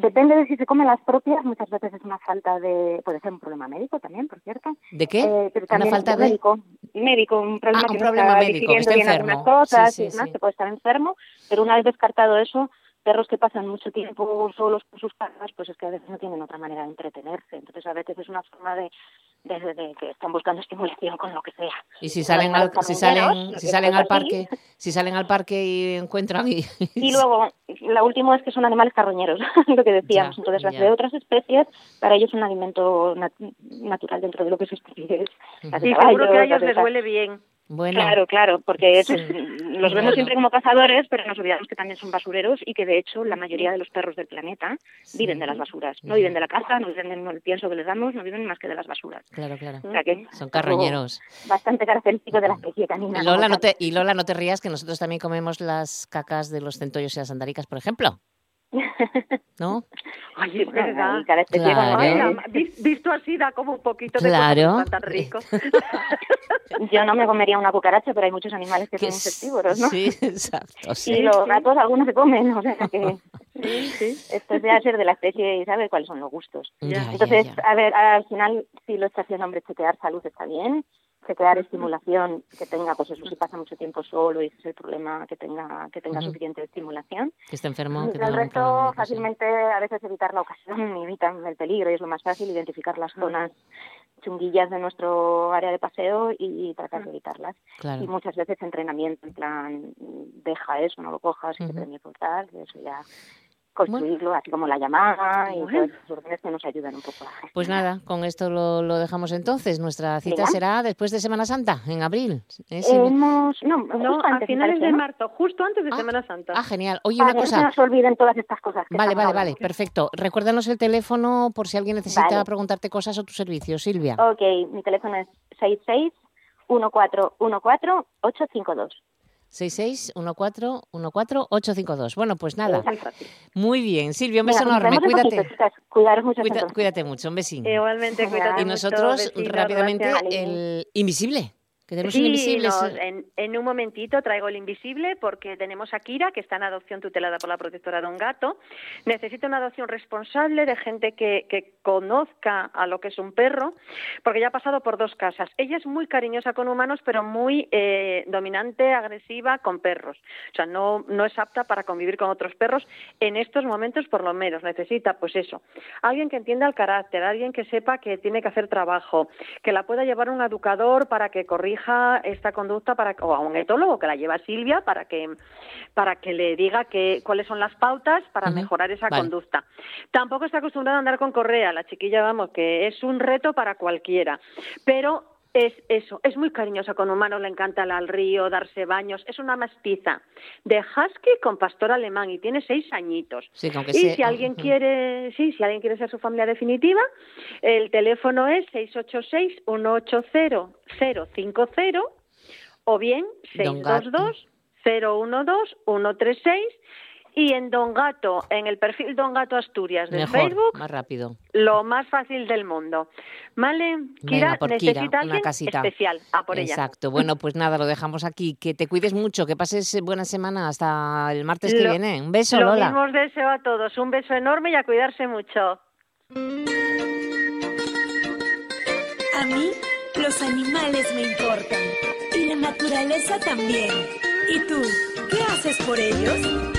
Depende de si se comen las propias, muchas veces es una falta de, puede ser un problema médico también, por cierto. ¿De qué? Eh, pero Una falta de... médico, médico, un problema Ah, un que problema está médico, que está enfermo. cosas Sí, y sí, demás, sí. que puede estar enfermo, pero una vez descartado eso, perros que pasan mucho tiempo solos con sus casas, pues es que a veces no tienen otra manera de entretenerse. Entonces a veces es una forma de, de, de- de que están buscando estimulación con lo que sea. Y si salen al, si salen, si salen parque, si salen al parque y encuentran y, Y <laughs> luego, la última es que son animales carroñeros, <laughs> lo que decíamos. Ya, Entonces, las de otras especies, para ellos es un alimento nat- natural dentro de lo que es especie. Las de Y seguro que a ellos les huele bien. Bueno, Claro, claro, porque es- los Claro. vemos siempre como cazadores, pero nos olvidamos que también son basureros y que de hecho la mayoría de los perros del planeta viven de las basuras. No viven de la caza, no viven del pienso que les damos, no viven más que de las basuras. claro, claro. O sea que Son carroñeros. Bastante característico de la especie canina. Lola, no te, y Lola, no te rías que nosotros también comemos las cacas de los centollos y las andaricas, por ejemplo. ¿No? Ay, es verdad. Claro. visto así da como un poquito de Claro. tan rico. <laughs> Yo no me comería una cucaracha, pero hay muchos animales que Que son insectívoros, ¿no? Sí, <laughs> exacto. sí. Y los gatos algunos se comen, o sea que esto es de ser de la especie y sabe cuáles son los gustos. Ya, ya, Entonces, ya. a ver, al final, si lo está haciendo, hombre, chequear salud está bien, chequear estimulación, que tenga, pues eso, si pasa mucho tiempo solo y ese es el problema, que tenga que tenga suficiente estimulación. Que esté enfermo, que el tenga problema resto, sí. fácilmente, a veces evitar la ocasión, <laughs> evitan el peligro y es lo más fácil, identificar las zonas chunguillas de nuestro área de paseo y tratar de evitarlas. Claro. Y muchas veces entrenamiento, en plan, deja eso, no lo cojas, y Ujú. te premio por tal, eso ya construirlo, así como la llamada y esas órdenes que nos ayudan un poco a Pues nada, con esto lo, lo dejamos entonces. Nuestra cita Venga. será después de Semana Santa, en abril. ¿eh, Silvia? Hemos, no, No, justo a finales de ¿no? marzo, justo antes de Ah, Semana Santa. Ah, genial. Oye, Para una que no se cosa. nos olviden todas estas cosas. que Vale, vale, vale, perfecto. Recuérdanos el teléfono por si alguien necesita Vale. preguntarte cosas o tu servicio, Silvia. Ok, mi teléfono es 66 1414 852. 661414 Bueno, pues nada. Muy bien. Silvia, un beso enorme. Cuídate. Cuidaros mucho. Cuida- cuídate mucho. Un besín. Igualmente, cuídate Y mucho, nosotros, rápidamente, gracias. el invisible. Que tenemos sí, un invisible. nos- sí. en, en un momentito traigo el invisible porque tenemos a Kira, que está en adopción tutelada por la protectora de un gato. Necesita una adopción responsable de gente que, que conozca a lo que es un perro, porque ya ha pasado por dos casas. Ella es muy cariñosa con humanos, pero muy eh, dominante, agresiva con perros. O sea, no, no es apta para convivir con otros perros en estos momentos, por lo menos. Necesita, pues eso, alguien que entienda el carácter, alguien que sepa que tiene que hacer trabajo, que la pueda llevar un educador para que corrija esta conducta, para, o a un etólogo que la lleva Silvia para que, para que le diga que, cuáles son las pautas para mejorar esa vale. conducta. Tampoco está acostumbrada a andar con correa, la chiquilla, vamos, que es un reto para cualquiera. Pero es eso, es muy cariñosa con humanos, le encanta ir al río, darse baños, es una mestiza de husky con pastor alemán y tiene seis añitos. Sí, Y sea- si alguien quiere, sí, si alguien quiere ser su familia definitiva, el teléfono es 686-180-050 o bien Don Gato. 622-012-136 y en Don Gato, en el perfil Don Gato Asturias Mejor, Facebook, más rápido. lo más fácil del mundo. ¿Vale? Kira Venga, por necesita Kira, una alguien casita. especial. A por ella. Exacto. Bueno, pues nada, lo dejamos aquí. Que te cuides mucho, que pases buena semana hasta el martes que Lo- viene. Un beso, Lo Lola. mismo os deseo a todos. Un beso enorme y a cuidarse mucho. A mí los animales me importan y la naturaleza también. ¿Y tú, qué haces por ellos?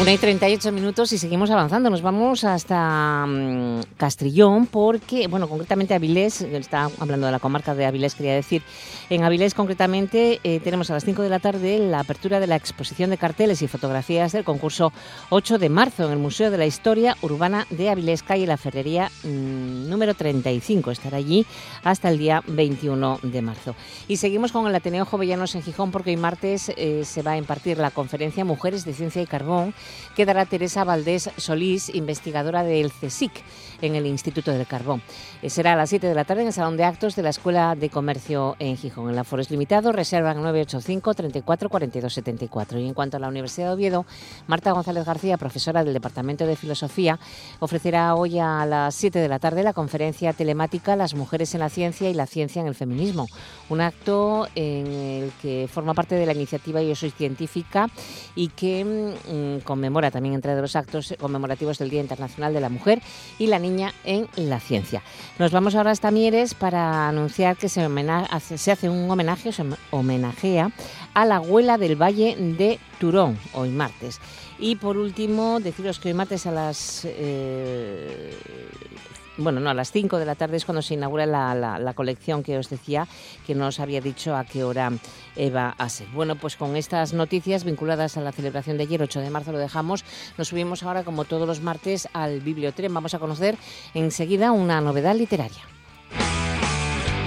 Una y 38 minutos y seguimos avanzando. Nos vamos hasta mm, Castrillón porque, bueno, concretamente Avilés, está hablando de la comarca de Avilés, quería decir. En Avilés, concretamente, eh, tenemos a las 5 de la tarde la apertura de la exposición de carteles y fotografías del concurso 8 de marzo en el Museo de la Historia Urbana de Avilés, calle La Ferrería mm, número 35. Estará allí hasta el día 21 de marzo. Y seguimos con el Ateneo Jovellanos en Gijón porque hoy martes eh, se va a impartir la conferencia Mujeres de Ciencia y Carbón que dará Teresa Valdés Solís, investigadora del CSIC en el Instituto del Carbón. Eh, será a las 7 de la tarde en el Salón de Actos de la Escuela de Comercio en Gijón. El aforo es limitado, reservan 985 34 42 74. Y en cuanto a la Universidad de Oviedo, Marta González García, profesora del Departamento de Filosofía, ofrecerá hoy a las 7 de la tarde la conferencia telemática Las mujeres en la ciencia y la ciencia en el feminismo. Un acto en el que forma parte de la iniciativa Yo Soy Científica y que mm, conmemora también entre los actos conmemorativos del Día Internacional de la Mujer y la Niña en la Ciencia. Nos vamos ahora hasta Mieres para anunciar que se, homena- hace- se hace un homenaje, se homenajea a la abuela del Valle de Turón, hoy martes. Y por último, deciros que hoy martes a las... eh, bueno, no, a las 5 de la tarde es cuando se inaugura la, la- colección que os decía, que no os había dicho a qué hora eh, va a ser. Bueno, pues con estas noticias vinculadas a la celebración de ayer, 8 de marzo, lo dejamos. Nos subimos ahora, como todos los martes, al Bibliotren. Vamos a conocer enseguida una novedad literaria.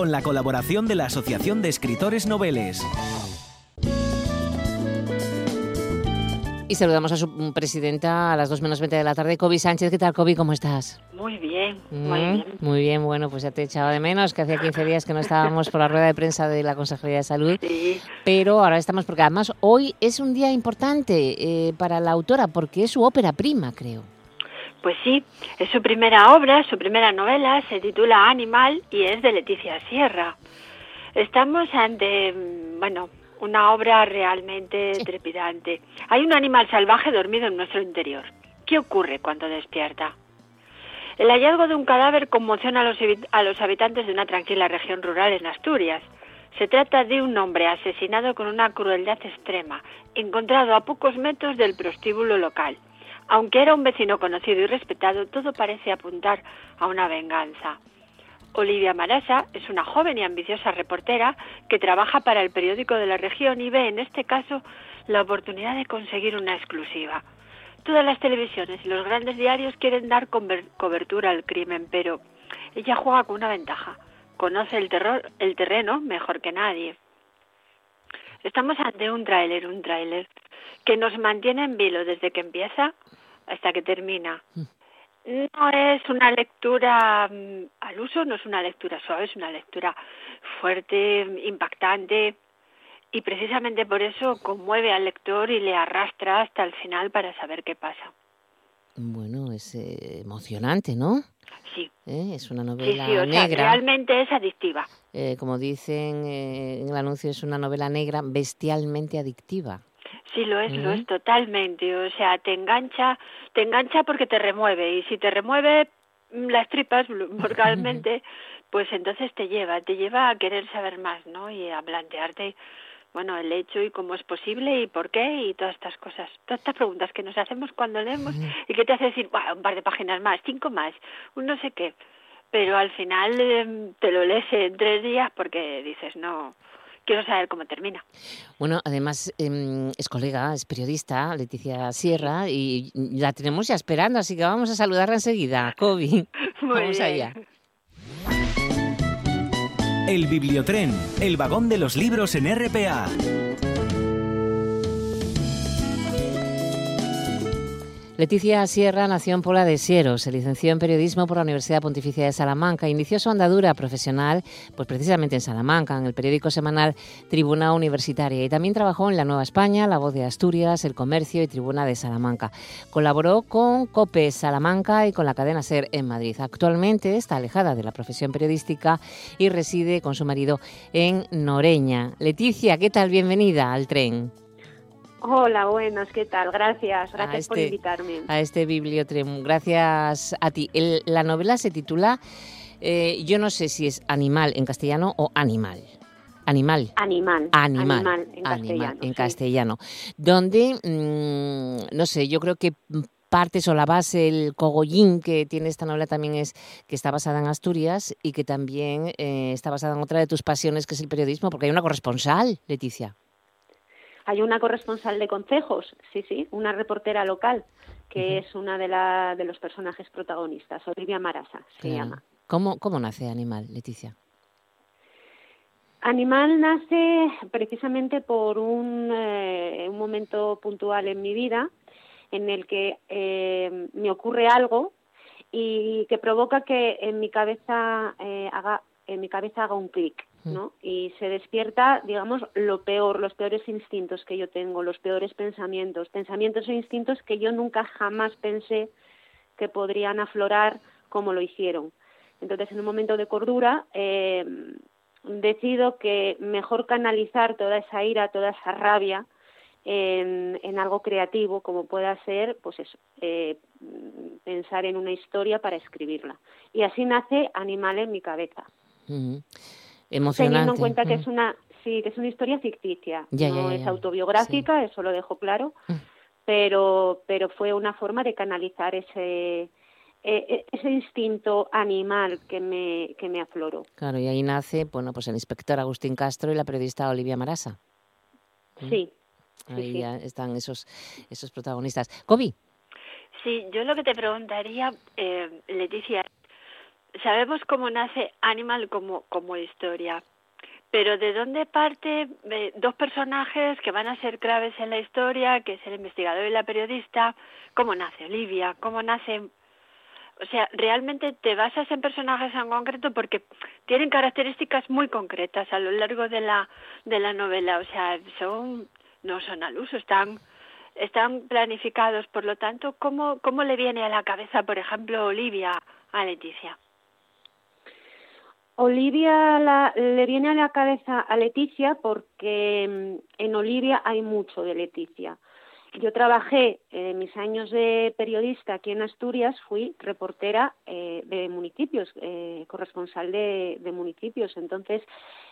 con la colaboración de la Asociación de Escritores Noveles. Y saludamos a su presidenta a las 2 menos 20 de la tarde, Kobe Sánchez. ¿Qué tal, Kobe? ¿Cómo estás? Muy bien, muy Mm, bien. Muy bien, bueno, pues ya te he echado de menos, que hacía 15 días que no estábamos por la rueda de prensa de la Consejería de Salud. Sí, Pero ahora estamos, porque además hoy es un día importante eh, para la autora, porque es su ópera prima, creo. Pues sí, es su primera obra, su primera novela, se titula Animal y es de Leticia Sierra. Estamos ante, mm, bueno, una obra realmente trepidante. Hay un animal salvaje dormido en nuestro interior. ¿Qué ocurre cuando despierta? El hallazgo de un cadáver conmociona a los, a los habitantes de una tranquila región rural en Asturias. Se trata de un hombre asesinado con una crueldad extrema, encontrado a pocos metros del prostíbulo local. Aunque era un vecino conocido y respetado, todo parece apuntar a una venganza. Olivia Marasa es una joven y ambiciosa reportera que trabaja para el periódico de la región y ve en este caso la oportunidad de conseguir una exclusiva. Todas las televisiones y los grandes diarios quieren dar cobertura al crimen, pero ella juega con una ventaja. Conoce el, terror, el terreno mejor que nadie. Estamos ante un tráiler, un tráiler que nos mantiene en vilo desde que empieza hasta que termina. Mm. No es una lectura mm, al uso, no es una lectura suave, es una lectura fuerte, impactante y precisamente por eso conmueve al lector y le arrastra hasta el final para saber qué pasa. Bueno, es eh, emocionante, ¿no? Sí. ¿Eh? Es una novela sí, sí, o negra. Sea, realmente es adictiva. Eh, como dicen en el anuncio, es una novela negra bestialmente adictiva. Sí, lo es, lo es totalmente. O sea, te engancha, te engancha porque te remueve. Y si te remueve las tripas vocalmente, <laughs> pues entonces te lleva, te lleva a querer saber más, ¿no? Y a plantearte, bueno, el hecho y cómo es posible y por qué y todas estas cosas, todas estas preguntas que nos hacemos cuando leemos y que te hace decir, bueno, un par de páginas más, cinco más, un no sé qué, pero al final em, te lo lees en tres días porque dices, no, quiero saber cómo termina. Bueno, además em, es colega, es periodista, Leticia Sierra, y la tenemos ya esperando, así que vamos a saludarla enseguida. Kobe, <laughs> vamos allá. El Bibliotren, el vagón de los libros en RPA. Leticia Sierra nació en Pola de Siero, se licenció en periodismo por la Universidad Pontificia de Salamanca, inició su andadura profesional pues precisamente en Salamanca, en el periódico semanal Tribuna Universitaria y también trabajó en La Nueva España, La Voz de Asturias, El Comercio y Tribuna de Salamanca. Colaboró con COPE Salamanca y con la cadena SER en Madrid. Actualmente está alejada de la profesión periodística y reside con su marido en Noreña. Leticia, ¿qué tal? Bienvenida al tren. Hola, buenas, ¿qué tal? Gracias, gracias por este invitarme. A este Bibliotrem, gracias a ti. la novela se titula, eh, yo no sé si es animal en castellano o animal. Animal. Animal. Animal. en castellano. en castellano. Donde, mm, no sé, yo creo que partes o la base, el cogollín que tiene esta novela también es que está basada en Asturias y que también eh, está basada en otra de tus pasiones, que es el periodismo, porque hay una corresponsal, Leticia. Hay una corresponsal de concejos, sí, sí, una reportera local, que es una de, la, de los personajes protagonistas, Olivia Marasa se llama. ¿Cómo, ¿Cómo nace Animal, Leticia? Animal nace precisamente por un, eh, un momento puntual en mi vida en el que eh, me ocurre algo y que provoca que en mi cabeza eh, haga en mi cabeza haga un clic ¿no? Y se despierta, digamos, lo peor, los peores instintos que yo tengo, los peores pensamientos, pensamientos e instintos que yo nunca jamás pensé que podrían aflorar como lo hicieron. Entonces, en un momento de cordura, eh, decido que mejor canalizar toda esa ira, toda esa rabia en, en algo creativo, como pueda ser, pues eso, eh, pensar en una historia para escribirla. Y así nace Animal en mi cabeza. Teniendo en cuenta que es una sí, que es una historia ficticia, no es autobiográfica, eso lo dejo claro, mm. pero pero fue una forma de canalizar ese e, e, ese instinto animal que me que me afloró. Claro, y ahí nace, bueno, pues el inspector Agustín Castro y la periodista Olivia Marasa. Mm. Sí. Ahí ya están esos esos protagonistas. Kobi. Sí, yo lo que te preguntaría, eh, Leticia, sabemos cómo nace Animal como, como historia, pero ¿de dónde parte dos personajes que van a ser claves en la historia, que es el investigador y la periodista? ¿Cómo nace Olivia? ¿Cómo nace...? O sea, realmente te basas en personajes en concreto porque tienen características muy concretas a lo largo de la, de la novela. O sea, son no son al uso, están están planificados. Por lo tanto, ¿cómo, cómo le viene a la cabeza, por ejemplo, Olivia a Leticia? Olivia le viene a la cabeza a Leticia porque mm, en Olivia hay mucho de Leticia. Yo trabajé en mis años de periodista aquí en Asturias, fui reportera eh, de municipios, eh, corresponsal de, municipios. Entonces,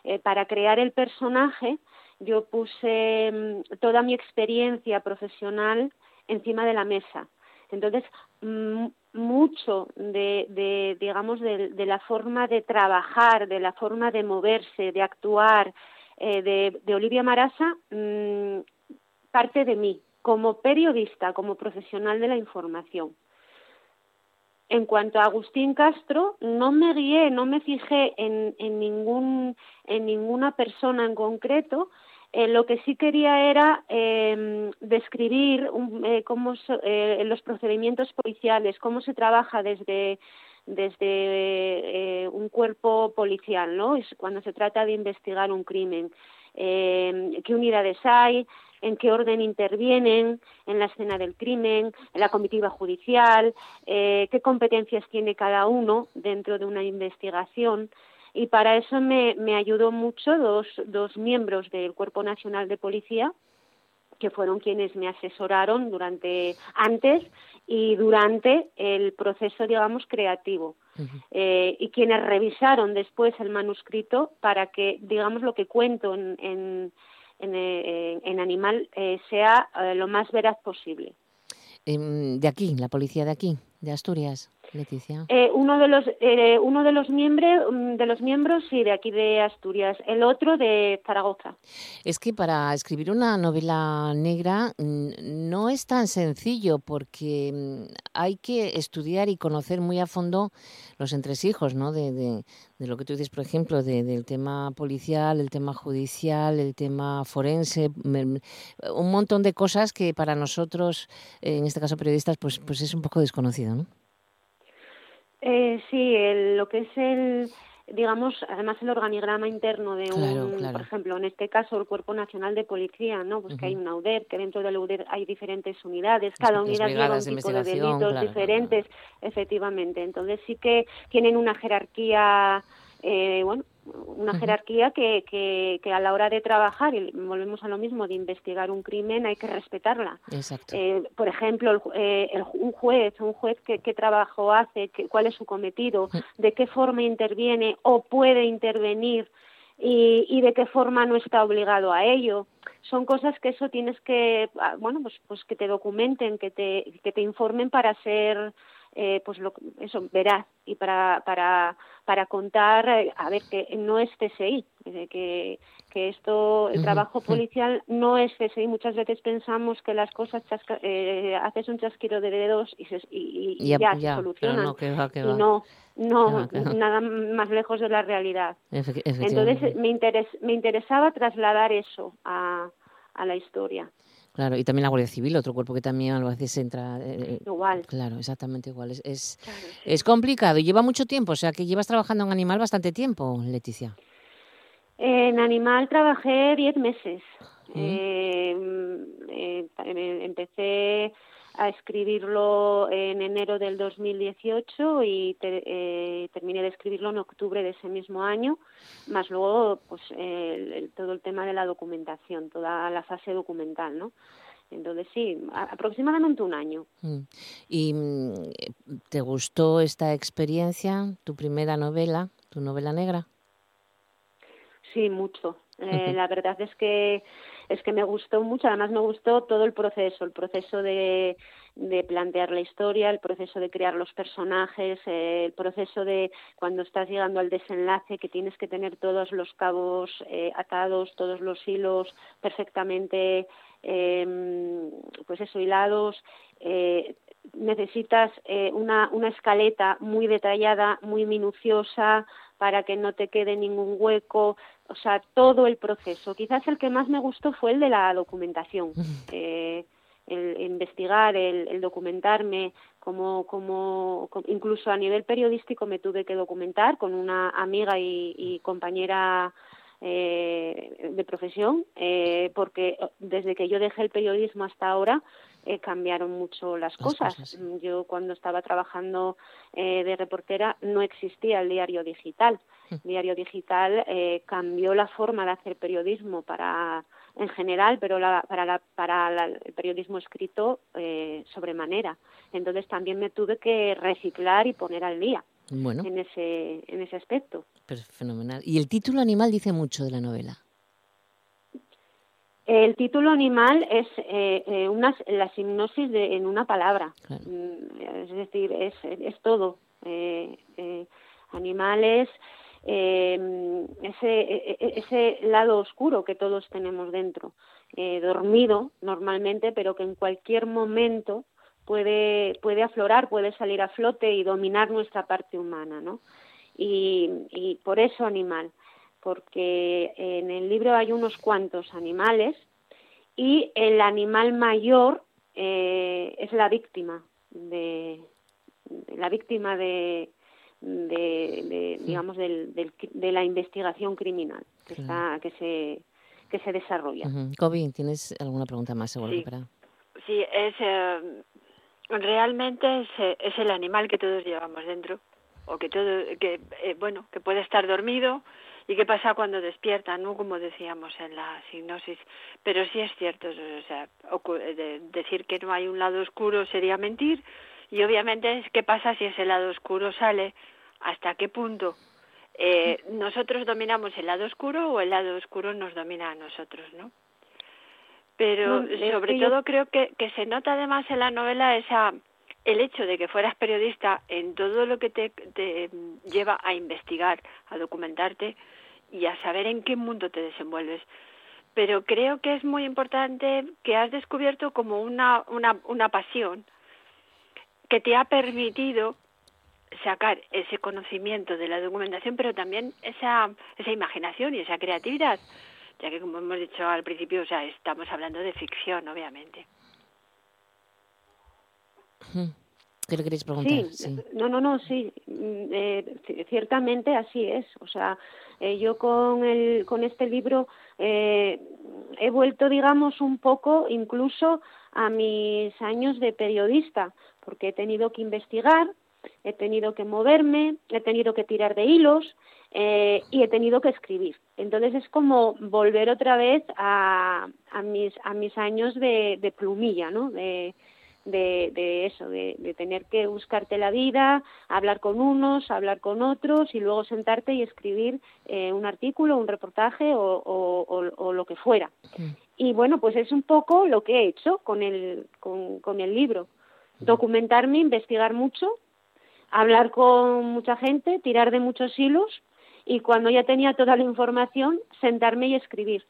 eh, para crear el personaje, yo puse mm, toda mi experiencia profesional encima de la mesa. Entonces, mm, mucho de, digamos, de, de, la forma de trabajar, de la forma de moverse, de actuar eh, de, Olivia Marasa, mmm, parte de mí, como periodista, como profesional de la información. En cuanto a Agustín Castro, no me guié, no me fijé en, ningún, en ninguna persona en concreto, eh, lo que sí quería era eh, describir um, eh, cómo so, eh, los procedimientos policiales, cómo se trabaja desde desde eh, un cuerpo policial, ¿no? Es cuando se trata de investigar un crimen, eh, qué unidades hay, en qué orden intervienen en la escena del crimen, en la comitiva judicial, eh, qué competencias tiene cada uno dentro de una investigación y para eso me, me ayudó mucho dos, dos miembros del Cuerpo Nacional de Policía que fueron quienes me asesoraron durante antes y durante el proceso, digamos, creativo. Uh -huh. eh, y quienes revisaron después el manuscrito para que, digamos, lo que cuento en, en, en, eh, en Animal eh, sea eh, lo más veraz posible. De aquí, la policía de aquí, de Asturias. Leticia. Eh, uno de los eh, uno de los miembros de los miembros sí de aquí de Asturias, el otro de Zaragoza. Es que para escribir una novela negra no es tan sencillo porque mm, hay que estudiar y conocer muy a fondo los entresijos, ¿no? De, de, de lo que tú dices, por ejemplo, de, del tema policial, el tema judicial, el tema forense, un montón de cosas que para nosotros, en este caso periodistas, pues pues es un poco desconocido, ¿no? Eh, sí, el, lo que es el, digamos, además el organigrama interno de un, claro. por ejemplo, en este caso el Cuerpo Nacional de Policía, ¿no? Pues uh -huh. que hay una UDER, que dentro de la UDER hay diferentes unidades, cada unidad lleva un de tipo de delitos claro, diferentes, efectivamente. Entonces sí que tienen una jerarquía, eh, bueno, una jerarquía que, que, que, a la hora de trabajar, y volvemos a lo mismo, de investigar un crimen, hay que respetarla. Exacto. Eh, por ejemplo, el, eh, el, un juez, un juez que, qué trabajo hace, que, cuál es su cometido, de qué forma interviene o puede intervenir y, y de qué forma no está obligado a ello. Son cosas que eso tienes que, ah, bueno, pues, pues que te documenten, que te, que te informen para ser eh, pues lo, eso veraz y para para para contar eh, a ver que no es CSI que que esto el trabajo policial no es CSI muchas veces pensamos que las cosas chasca, eh, haces un chasquido de dedos y, se, y, y ya, ya, ya, se solucionan. no, que va, que va. y no no que va, nada más lejos de la realidad. Entonces me interes, me interesaba trasladar eso a a la historia Claro, y también la Guardia Civil, otro cuerpo que también a veces entra... Eh, igual. Claro, exactamente igual. Es, es, claro, sí. es complicado y lleva mucho tiempo, o sea que llevas trabajando en Animal bastante tiempo, Leticia. En Animal trabajé diez meses. ¿Mm? Eh, eh, empecé a escribirlo en enero del 2018 y te, eh, terminé de escribirlo en octubre de ese mismo año, más luego pues el, el, todo el tema de la documentación, toda la fase documental, ¿no? Entonces sí, aproximadamente un año. Mm. ¿Y mm, te gustó esta experiencia, tu primera novela, tu novela negra? Sí, mucho. Eh, la verdad es que es que me gustó mucho, además me gustó todo el proceso, el proceso de, plantear la historia, el proceso de crear los personajes, eh, el proceso de cuando estás llegando al desenlace que tienes que tener todos los cabos eh, atados, todos los hilos perfectamente eh, pues hilados, eh, necesitas una, una escaleta muy detallada, muy minuciosa para que no te quede ningún hueco, o sea, todo el proceso. Quizás el que más me gustó fue el de la documentación, eh, el investigar, el, el documentarme, como, como, incluso a nivel periodístico me tuve que documentar con una amiga y, y compañera eh, de profesión, eh, porque desde que yo dejé el periodismo hasta ahora eh, cambiaron mucho las, las cosas. cosas. Yo cuando estaba trabajando eh, de reportera no existía el diario digital. El diario digital eh, cambió la forma de hacer periodismo para en general, pero la, para, la, para la, el periodismo escrito eh, sobremanera. Entonces también me tuve que reciclar y poner al día bueno. en, ese, en ese aspecto. Pero fenomenal. Y el título animal dice mucho de la novela. El título animal es eh, eh, una, la hipnosis de, en una palabra. Mm, Es decir, es, es todo. Eh, eh, animales, eh, ese, e- e- ese lado oscuro que todos tenemos dentro, eh, dormido normalmente, pero que en cualquier momento puede, puede aflorar, puede salir a flote y dominar nuestra parte humana, ¿no? Y, y por eso animal, porque en el libro hay unos cuantos animales y el animal mayor eh, es la víctima de la víctima de, de, de, digamos del, del de la investigación criminal que está que se que se desarrolla. Ujú. Kobe, ¿tienes alguna pregunta más seguro Sí. para? Sí, es eh, realmente es, eh, es el animal que todos llevamos dentro o que todo que eh, bueno que puede estar dormido y qué pasa cuando despierta, no como decíamos en la hipnosis, pero sí es cierto, o sea, decir que no hay un lado oscuro sería mentir y obviamente es qué pasa si ese lado oscuro sale, hasta qué punto eh, nosotros dominamos el lado oscuro o el lado oscuro nos domina a nosotros, ¿no? Pero No, sobre que yo- todo creo que, que se nota además en la novela esa el hecho de que fueras periodista en todo lo que te, te lleva a investigar, a documentarte y a saber en qué mundo te desenvuelves. Pero creo que es muy importante que has descubierto como una, una, una pasión que te ha permitido sacar ese conocimiento de la documentación, pero también esa, esa imaginación y esa creatividad, ya que como hemos dicho al principio, o sea, estamos hablando de ficción, obviamente. ¿Qué le queréis preguntar? Sí, no, no, no, sí, mm, eh, ci- ciertamente así es. O sea, eh, yo con el, con este libro eh, he vuelto, digamos, un poco incluso a mis años de periodista, porque he tenido que investigar, he tenido que moverme, he tenido que tirar de hilos eh, y he tenido que escribir. Entonces es como volver otra vez a, a mis a mis años de, de plumilla, ¿no? De, de, de eso, de, de tener que buscarte la vida, hablar con unos, hablar con otros y luego sentarte y escribir eh, un artículo, un reportaje o, o, o- o lo que fuera. Y bueno, pues es un poco lo que he hecho con el, con, con el libro. Documentarme, investigar mucho, hablar con mucha gente, tirar de muchos hilos y cuando ya tenía toda la información, sentarme y escribir.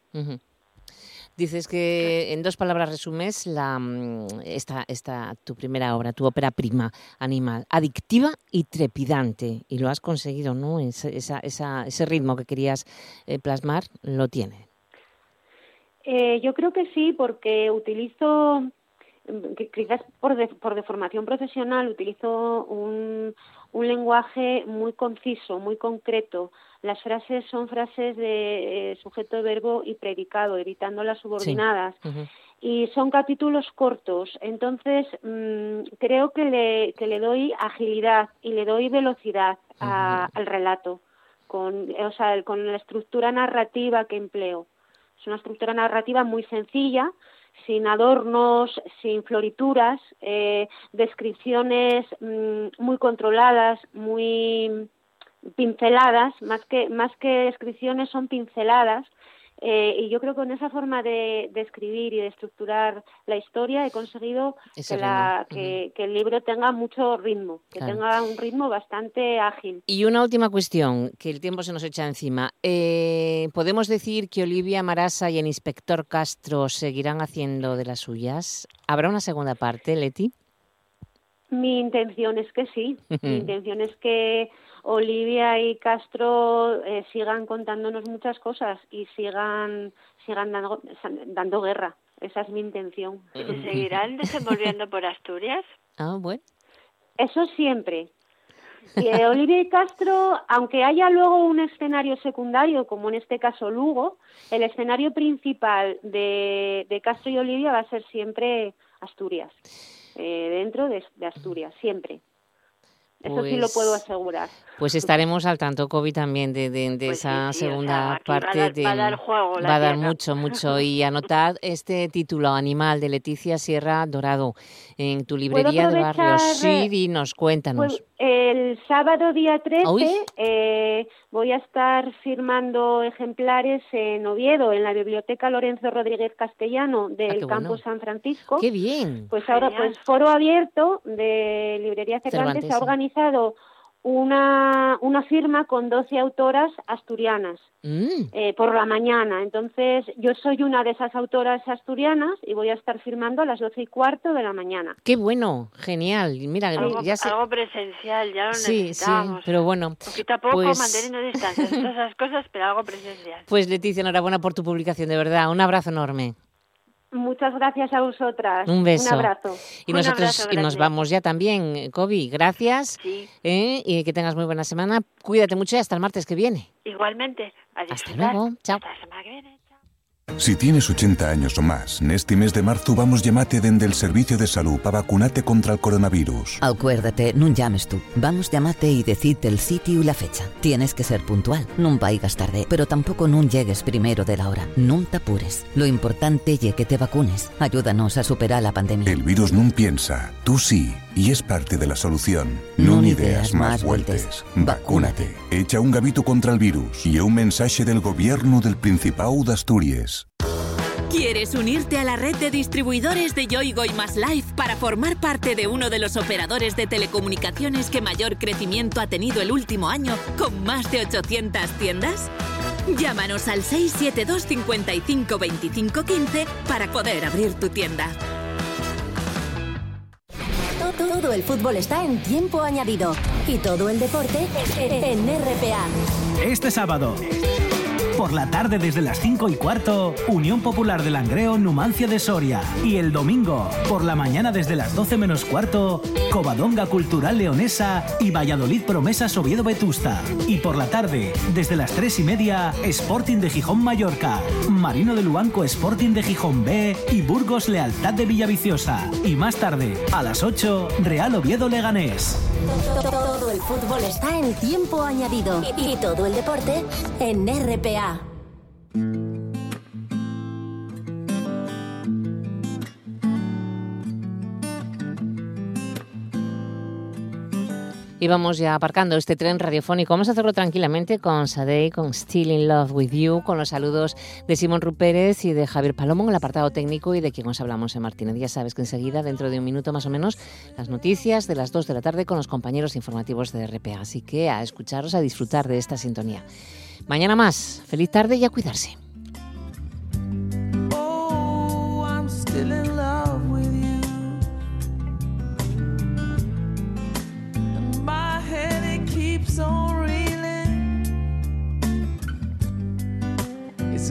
Dices que en dos palabras resumes la, mm, esta, esta, tu primera obra, tu ópera prima, Animal, adictiva y trepidante. Y lo has conseguido, ¿no? Ese, esa, esa- ese ritmo que querías eh, plasmar lo tiene. Eh, yo creo que sí, porque utilizo, que quizás por, de- por deformación profesional, utilizo un, un lenguaje muy conciso, muy concreto. Las frases son frases de eh, sujeto, verbo y predicado, evitando las subordinadas. Y son capítulos cortos, entonces mm, creo que le, que le doy agilidad y le doy velocidad a- al relato, con, o sea, con la estructura narrativa que empleo. Es una estructura narrativa muy sencilla, sin adornos, sin florituras, eh, descripciones mm, muy controladas, muy pinceladas, más que, más que descripciones son pinceladas. Eh, y yo creo que con esa forma de, de escribir y de estructurar la historia he conseguido que, la- que el libro tenga mucho ritmo, que Claro. tenga un ritmo bastante ágil. Y una última cuestión, que el tiempo se nos echa encima. Eh, ¿Podemos decir que Olivia Marasa y el inspector Castro seguirán haciendo de las suyas? ¿Habrá una segunda parte, Leti? Mi intención es que sí. Mi intención es que Olivia y Castro eh, sigan contándonos muchas cosas y sigan sigan dando, dando guerra. Esa es mi intención. <laughs> ¿Se seguirán desenvolviendo por Asturias? Ah, bueno. Eso siempre. Y, eh, Olivia y Castro, aunque haya luego un escenario secundario, como en este caso Lugo, el escenario principal de, de Castro y Olivia va a ser siempre Asturias, eh, dentro de, de Asturias, siempre. Eso sí lo puedo Pues- asegurar. Pues estaremos al tanto, Kobe, también de, de- de Pues sí, esa sí, o sea, segunda aquí va a parte. dar- de, va a dar juego la va a dar tierra. mucho, mucho. <laughs> Y anotad este título, Animal, de Leticia Sierra Dorado, en tu librería de barrio. aprovechar, Sí, dinos, cuéntanos. Pues, el sábado día 13 Uy. eh, voy a estar firmando ejemplares en Oviedo, en la Biblioteca Lorenzo Rodríguez Castellano del Ah, qué bueno. Campus San Francisco. ¡Qué bien! Pues ahora, Genial. pues foro abierto de Librería Cervantes, Cervantes, se ha sí. Organizado una, una firma con 12 autoras asturianas Mm, eh, por la mañana. Entonces, yo soy una de esas autoras asturianas y voy a estar firmando a las 12 y cuarto de la mañana. ¡Qué bueno! Genial. Mira, Algo, ya sé. algo presencial, ya lo Sí, sí, necesitábamos. pero bueno. Poquito a poco, pues- manteniendo distancias, <laughs> todas esas cosas, pero algo presencial. Pues Leticia, enhorabuena por tu publicación, de verdad. Un abrazo enorme. Muchas gracias a vosotras. Un beso. Un abrazo. Y Un nosotros abrazo y nos vamos ya también, Kobe. Gracias. Sí, ¿eh? Y que tengas muy buena semana. Cuídate mucho y hasta el martes que viene. igualmente. Hasta luego. Chao. Hasta la semana que viene. Si tienes 80 años o más, neste mes de marzo vamos llamate dende el Servicio de Salud para vacunarte contra el coronavirus. Acuérdate, nun llames tú. Vamos llamate y decirte el sitio y la fecha. Tienes que ser puntual. Non vaigas tarde, pero tampoco nun llegues primero de la hora. Non te apures. Lo importante ye que te vacunes. Ayúdanos a superar la pandemia. El virus nun piensa, tú sí, y es parte de la solución. Non ideas ideas más vueltes. Vacúnate. Echa un gavito contra el virus y un mensaje del gobierno del Principado de Asturias. ¿Quieres unirte a la red de distribuidores de Yoigo y Más Life para formar parte de uno de los operadores de telecomunicaciones que mayor crecimiento ha tenido el último año, con más de 800 tiendas? Llámanos al 672 55 25 15 para poder abrir tu tienda. Todo el fútbol está en tiempo añadido y todo el deporte en RPA. Este sábado, por la tarde desde las 5 y cuarto, Unión Popular de Langreo, Numancia de Soria. Y el domingo, por la mañana desde las 12 menos cuarto, Covadonga Cultural Leonesa y Valladolid Promesas Oviedo Vetusta. Y por la tarde, desde las 3 y media, Sporting de Gijón Mallorca, Marino de Luanco Sporting de Gijón B y Burgos Lealtad de Villaviciosa. Y más tarde, a las 8, Real Oviedo Leganés. Fútbol está en tiempo añadido y todo el deporte en RPA. Y vamos ya aparcando este tren radiofónico. Vamos a hacerlo tranquilamente con Sadei, con Still in Love with You, con los saludos de Simón Rupérez y de Javier Palomo en el apartado técnico y de quien os hablamos en Martínez. Ya sabes que enseguida, dentro de un minuto más o menos, las noticias de las 2 de la tarde con los compañeros informativos de RPA. Así que a escucharos, a disfrutar de esta sintonía. Mañana más. Feliz tarde y a cuidarse. Oh,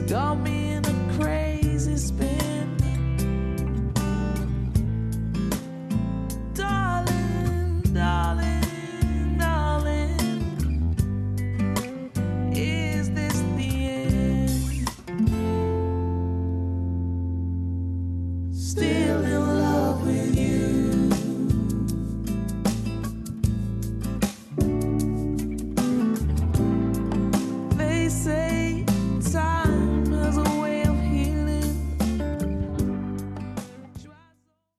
Got me